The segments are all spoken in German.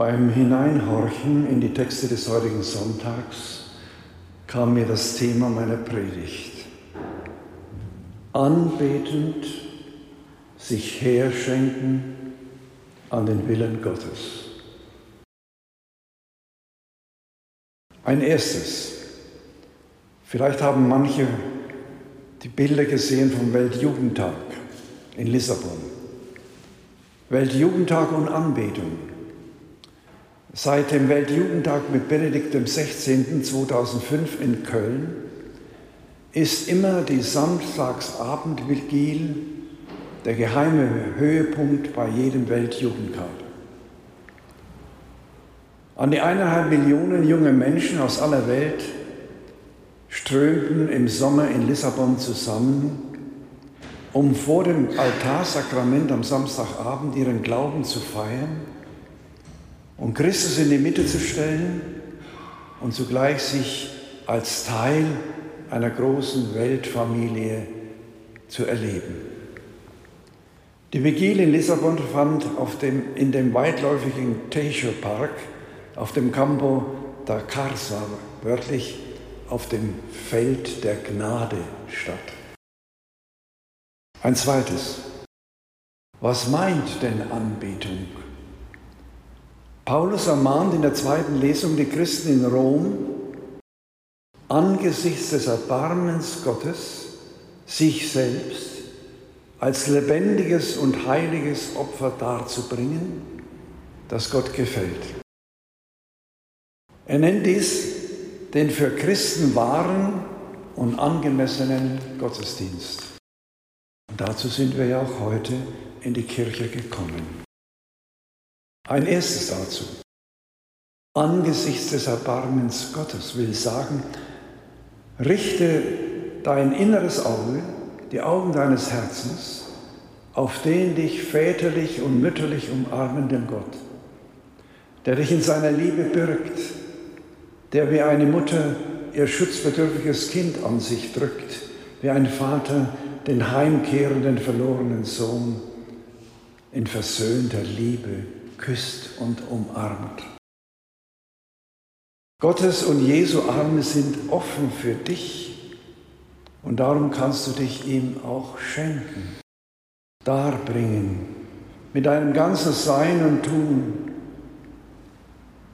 Beim Hineinhorchen in die Texte des heutigen Sonntags kam mir das Thema meiner Predigt. Anbetend sich herschenken an den Willen Gottes. Ein erstes. Vielleicht haben manche die Bilder gesehen vom Weltjugendtag in Lissabon. Weltjugendtag und Anbetung. Seit dem Weltjugendtag mit Benedikt XVI. 2005 in Köln ist immer die Samstagsabendvigil der geheime Höhepunkt bei jedem Weltjugendtag. An die eineinhalb Millionen junge Menschen aus aller Welt strömten im Sommer in Lissabon zusammen, um vor dem Altarsakrament am Samstagabend ihren Glauben zu feiern und Christus in die Mitte zu stellen und zugleich sich als Teil einer großen Weltfamilie zu erleben. Die Vigil in Lissabon fand dem, in dem weitläufigen Teijo Park auf dem Campo da Carsa, wörtlich auf dem Feld der Gnade statt. Ein zweites. Was meint denn Anbetung? Paulus ermahnt in der zweiten Lesung die Christen in Rom, angesichts des Erbarmens Gottes, sich selbst als lebendiges und heiliges Opfer darzubringen, das Gott gefällt. Er nennt dies den für Christen wahren und angemessenen Gottesdienst. Und dazu sind wir ja auch heute in die Kirche gekommen. Ein erstes dazu. Angesichts des Erbarmens Gottes will sagen, richte dein inneres Auge, die Augen deines Herzens, auf den dich väterlich und mütterlich umarmenden Gott, der dich in seiner Liebe birgt, der wie eine Mutter ihr schutzbedürftiges Kind an sich drückt, wie ein Vater den heimkehrenden verlorenen Sohn in versöhnter Liebe küsst und umarmt. Gottes und Jesu Arme sind offen für dich und darum kannst du dich ihm auch schenken, darbringen, mit deinem ganzen Sein und Tun,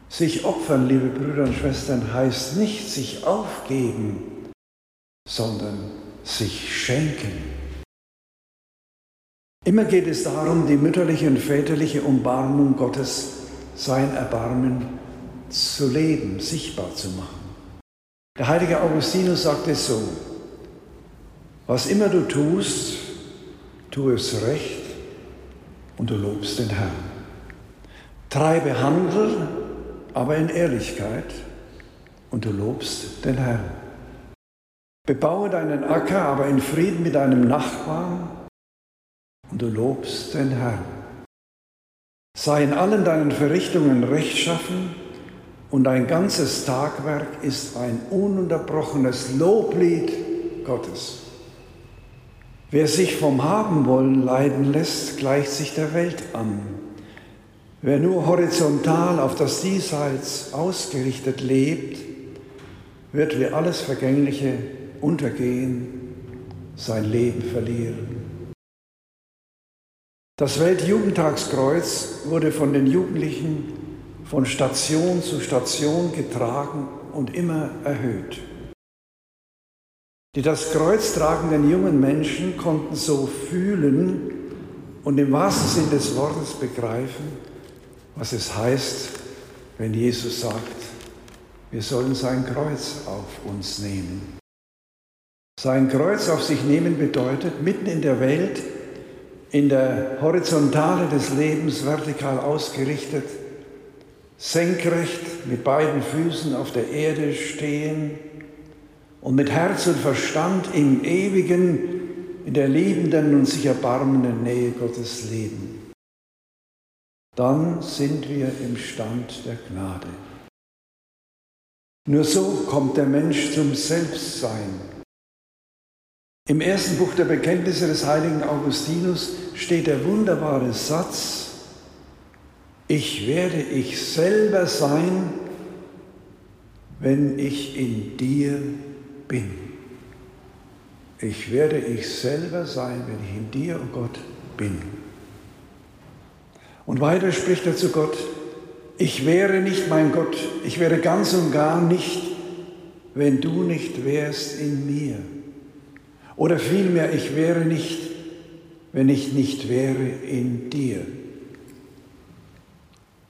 sich opfern, liebe Brüder und Schwestern, heißt nicht sich aufgeben, sondern sich schenken. Immer geht es darum, die mütterliche und väterliche Umbarmung Gottes, sein Erbarmen zu leben, sichtbar zu machen. Der heilige Augustinus sagt es so, was immer du tust, tu es recht und du lobst den Herrn. Treibe Handel, aber in Ehrlichkeit und du lobst den Herrn. Bebaue deinen Acker, aber in Frieden mit deinem Nachbarn und du lobst den Herrn. Sei in allen deinen Verrichtungen rechtschaffen und dein ganzes Tagwerk ist ein ununterbrochenes Loblied Gottes. Wer sich vom Habenwollen leiden lässt, gleicht sich der Welt an. Wer nur horizontal auf das Diesseits ausgerichtet lebt, wird wie alles Vergängliche untergehen, sein Leben verlieren. Das Weltjugendtagskreuz wurde von den Jugendlichen von Station zu Station getragen und immer erhöht. Die das Kreuz tragenden jungen Menschen konnten so fühlen und im wahrsten Sinn des Wortes begreifen, was es heißt, wenn Jesus sagt, wir sollen sein Kreuz auf uns nehmen. Sein Kreuz auf sich nehmen bedeutet, mitten in der Welt, in der Horizontale des Lebens vertikal ausgerichtet, senkrecht mit beiden Füßen auf der Erde stehen und mit Herz und Verstand im ewigen, in der liebenden und sich erbarmenden Nähe Gottes leben dann sind wir im Stand der Gnade. Nur so kommt der Mensch zum Selbstsein. Im ersten Buch der Bekenntnisse des heiligen Augustinus steht der wunderbare Satz, Ich werde ich selber sein, wenn ich in dir bin. Ich werde ich selber sein, wenn ich in dir, oh Gott, bin. Und weiter spricht er zu Gott, ich wäre nicht mein Gott, ich wäre ganz und gar nicht, wenn du nicht wärst in mir. Oder vielmehr, ich wäre nicht, wenn ich nicht wäre in dir.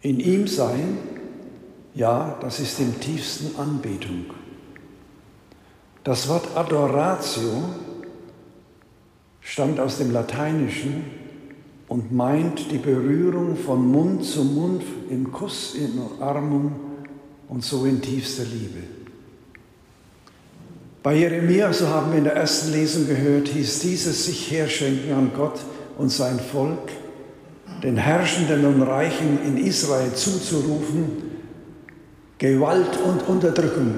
In ihm sein, ja, das ist im tiefsten Anbetung. Das Wort Adoratio stammt aus dem Lateinischen und meint die Berührung von Mund zu Mund im Kuss, in Umarmung und so in tiefster Liebe. Bei Jeremia, so haben wir in der ersten Lesung gehört, hieß dieses sich herschenken an Gott und sein Volk, den Herrschenden und Reichen in Israel zuzurufen, Gewalt und Unterdrückung.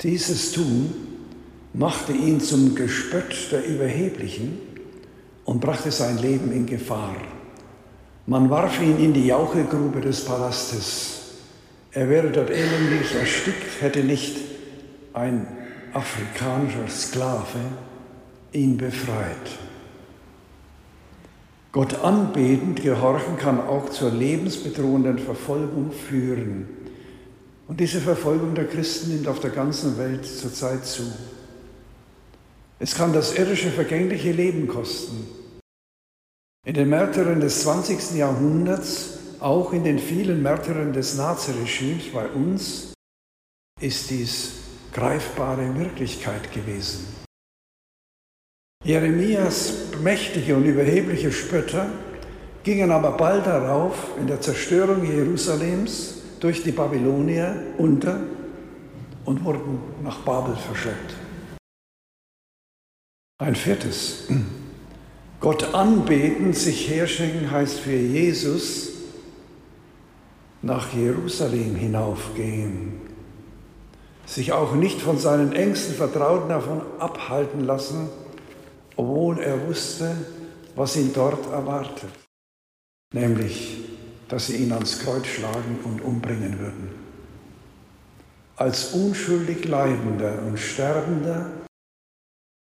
Dieses Tun machte ihn zum Gespött der Überheblichen und brachte sein Leben in Gefahr. Man warf ihn in die Jauchegrube des Palastes. Er wäre dort elendig erstickt, hätte nicht ein afrikanischer Sklave ihn befreit. Gott anbetend gehorchen kann auch zur lebensbedrohenden Verfolgung führen. Und diese Verfolgung der Christen nimmt auf der ganzen Welt zurzeit zu. Es kann das irdische, vergängliche Leben kosten. In den Märtyrern des 20. Jahrhunderts, auch in den vielen Märtyrern des Naziregimes bei uns, ist dies greifbare Wirklichkeit gewesen. Jeremias mächtige und überhebliche Spötter gingen aber bald darauf in der Zerstörung Jerusalems durch die Babylonier unter und wurden nach Babel verschleppt. Ein viertes. Gott anbeten, sich herschenken heißt für Jesus nach Jerusalem hinaufgehen, sich auch nicht von seinen engsten Vertrauten davon abhalten lassen, obwohl er wusste, was ihn dort erwartet, nämlich, dass sie ihn ans Kreuz schlagen und umbringen würden. Als unschuldig Leidender und Sterbender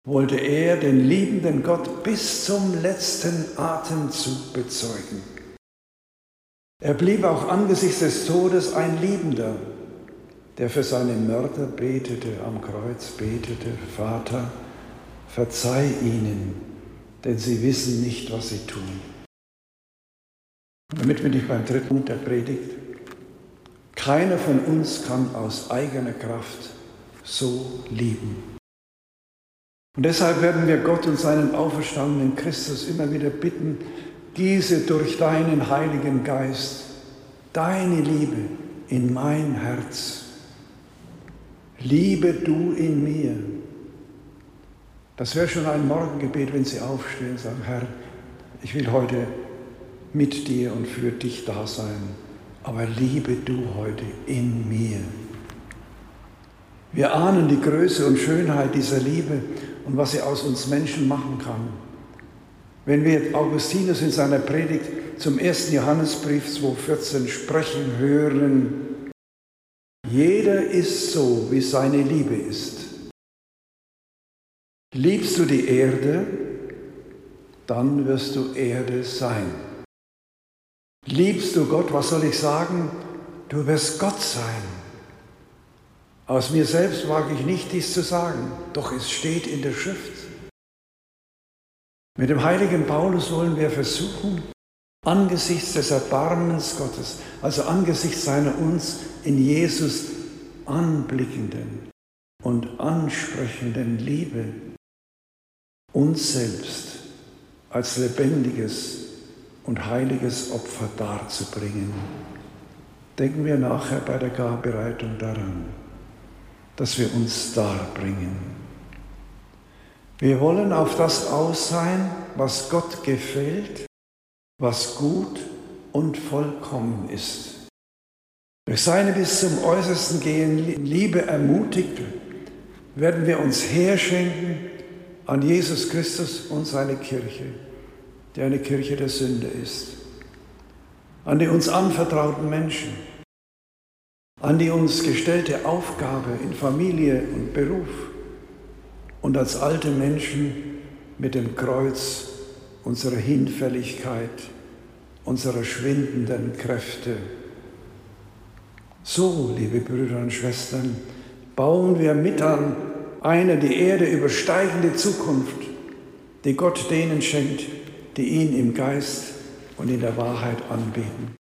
wollte er den liebenden Gott bis zum letzten Atemzug bezeugen. Er blieb auch angesichts des Todes ein Liebender, der für seine Mörder betete, am Kreuz betete, Vater, verzeih ihnen, denn sie wissen nicht, was sie tun. Damit bin ich beim dritten Punkt der Predigt. Keiner von uns kann aus eigener Kraft so lieben. Und deshalb werden wir Gott und seinen auferstandenen Christus immer wieder bitten, gieße durch deinen Heiligen Geist deine Liebe in mein Herz. Liebe du in mir. Das wäre schon ein Morgengebet, wenn Sie aufstehen und sagen, Herr, ich will heute mit dir und für dich da sein, aber liebe du heute in mir. Wir ahnen die Größe und Schönheit dieser Liebe und was sie aus uns Menschen machen kann. Wenn wir Augustinus in seiner Predigt zum ersten Johannesbrief 2.14 sprechen hören, jeder ist so, wie seine Liebe ist. Liebst du die Erde, dann wirst du Erde sein. Liebst du Gott, was soll ich sagen? Du wirst Gott sein. Aus mir selbst wage ich nicht, dies zu sagen, doch es steht in der Schrift. Mit dem heiligen Paulus wollen wir versuchen, angesichts des Erbarmens Gottes, also angesichts seiner uns in Jesus anblickenden und ansprechenden Liebe, uns selbst als lebendiges und heiliges Opfer darzubringen. Denken wir nachher bei der Garbereitung daran dass wir uns darbringen. Wir wollen auf das aus sein, was Gott gefällt, was gut und vollkommen ist. Durch seine bis zum Äußersten gehen Liebe ermutigt, werden wir uns herschenken an Jesus Christus und seine Kirche, die eine Kirche der Sünde ist. an die uns anvertrauten Menschen, an die uns gestellte Aufgabe in Familie und Beruf und als alte Menschen mit dem Kreuz unserer Hinfälligkeit, unserer schwindenden Kräfte. So, liebe Brüder und Schwestern, bauen wir mit an eine die Erde übersteigende Zukunft, die Gott denen schenkt, die ihn im Geist und in der Wahrheit anbeten.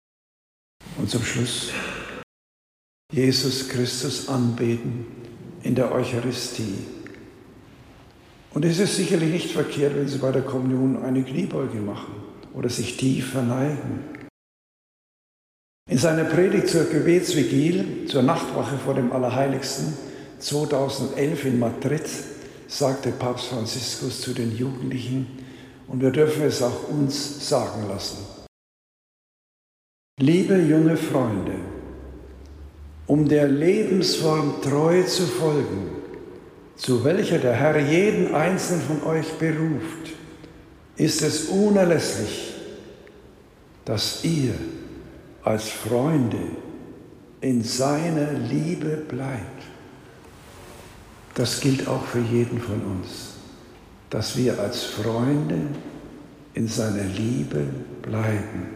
Und zum Schluss Jesus Christus anbeten in der Eucharistie. Und es ist sicherlich nicht verkehrt, wenn Sie bei der Kommunion eine Kniebeuge machen oder sich tief verneigen. In seiner Predigt zur Gebetsvigil, zur Nachtwache vor dem Allerheiligsten 2011 in Madrid, sagte Papst Franziskus zu den Jugendlichen, und wir dürfen es auch uns sagen lassen. Liebe junge Freunde, um der Lebensform treu zu folgen, zu welcher der Herr jeden einzelnen von euch beruft, ist es unerlässlich, dass ihr als Freunde in seiner Liebe bleibt. Das gilt auch für jeden von uns, dass wir als Freunde in seiner Liebe bleiben.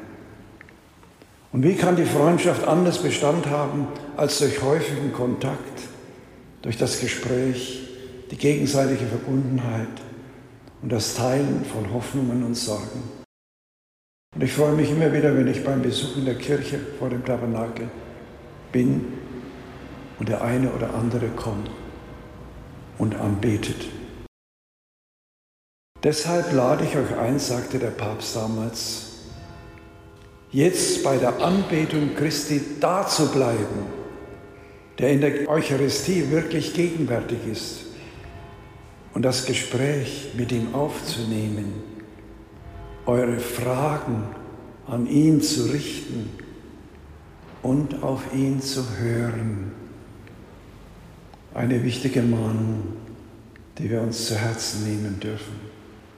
Und wie kann die Freundschaft anders Bestand haben als durch häufigen Kontakt, durch das Gespräch, die gegenseitige Verbundenheit und das Teilen von Hoffnungen und Sorgen? Und ich freue mich immer wieder, wenn ich beim Besuch in der Kirche vor dem Tabernakel bin und der eine oder andere kommt und anbetet. Deshalb lade ich euch ein, sagte der Papst damals, jetzt bei der Anbetung Christi da zu bleiben, der in der Eucharistie wirklich gegenwärtig ist und das Gespräch mit ihm aufzunehmen, eure Fragen an ihn zu richten und auf ihn zu hören. Eine wichtige Mahnung, die wir uns zu Herzen nehmen dürfen.